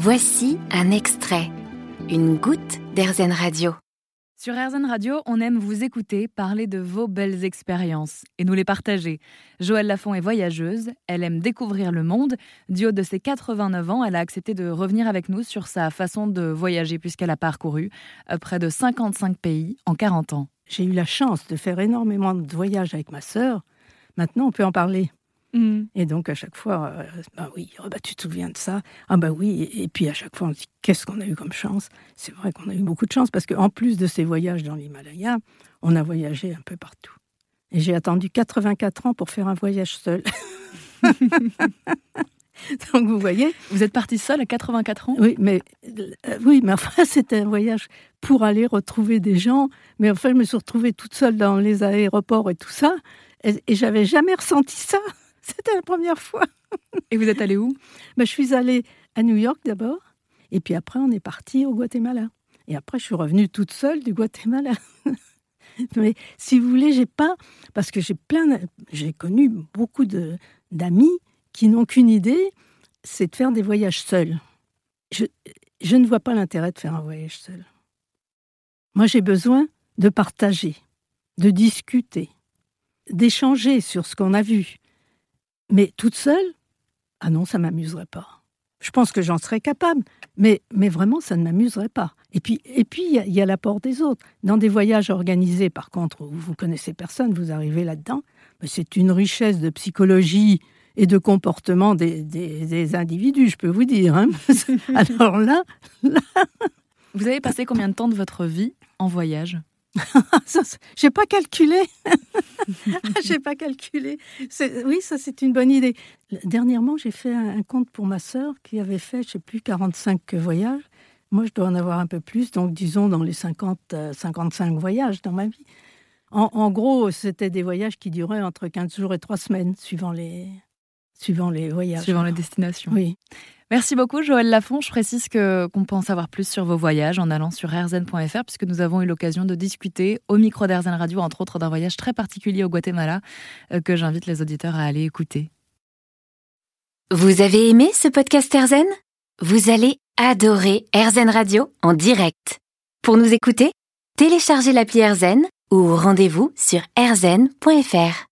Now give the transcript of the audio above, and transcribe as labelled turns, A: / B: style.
A: Voici un extrait, une goutte d'Airzen Radio.
B: Sur RZN Radio, on aime vous écouter parler de vos belles expériences et nous les partager. Joëlle Lafont est voyageuse, elle aime découvrir le monde. Du haut de ses 89 ans, elle a accepté de revenir avec nous sur sa façon de voyager puisqu'elle a parcouru euh, près de 55 pays en 40 ans.
C: J'ai eu la chance de faire énormément de voyages avec ma sœur. Maintenant, on peut en parler.
B: Mm.
C: Et donc, à chaque fois, euh, bah oui, oh, bah, tu te souviens de ça? Ah, bah oui. Et, puis, à chaque fois, on se dit qu'est-ce qu'on a eu comme chance? C'est vrai qu'on a eu beaucoup de chance parce qu'en plus de ces voyages dans l'Himalaya, on a voyagé un peu partout. Et j'ai attendu 84 ans pour faire un voyage seul. donc, vous voyez?
B: Vous êtes partie seule à 84 ans?
C: Oui, mais, euh, oui, mais enfin, c'était un voyage pour aller retrouver des gens. Mais enfin, je me suis retrouvée toute seule dans les aéroports et tout ça. Et, et j'avais jamais ressenti ça. C'était la première fois.
B: Et vous êtes allée où?
C: Ben, je suis allée à New York d'abord, et puis après on est parti au Guatemala. Et après je suis revenue toute seule du Guatemala. Mais si vous voulez, j'ai pas parce que j'ai plein, j'ai connu beaucoup de d'amis qui n'ont qu'une idée, c'est de faire des voyages seuls. Je, je ne vois pas l'intérêt de faire un voyage seul. Moi, j'ai besoin de partager, de discuter, d'échanger sur ce qu'on a vu. Mais toute seule, ah non, ça m'amuserait pas. Je pense que j'en serais capable, mais, mais vraiment, ça ne m'amuserait pas. Et puis, et puis, il y a- l'apport des autres. Dans des voyages organisés, par contre, où vous connaissez personne, vous arrivez là-dedans, mais c'est une richesse de psychologie et de comportement des, des- des individus, je peux vous dire. hein. Alors là,
B: Vous avez passé combien de temps de votre vie en voyage?
C: j'ai pas calculé. j'ai pas calculé. Oui, ça c'est une bonne idée. Dernièrement, j'ai fait un, compte pour ma sœur qui avait fait, je sais plus, 45 voyages. Moi, je dois en avoir un peu plus, donc disons dans les 50, euh, 55 voyages dans ma vie. En, en gros, c'était des voyages qui duraient entre 15 jours et 3 semaines, suivant les, suivant les voyages.
B: Suivant les destinations.
C: Oui.
B: Merci beaucoup, Joël Lafont. Je précise que qu'on peut en savoir plus sur vos voyages en allant sur rzn.fr, puisque nous avons eu l'occasion de discuter au micro d'RZN Radio, entre autres, d'un voyage très particulier au Guatemala, euh, que j'invite les auditeurs à aller écouter.
A: Vous avez aimé ce podcast Airzen? Vous allez adorer Airzen Radio en direct. Pour nous écouter, téléchargez l'appli Airzen ou rendez-vous sur airzen.fr.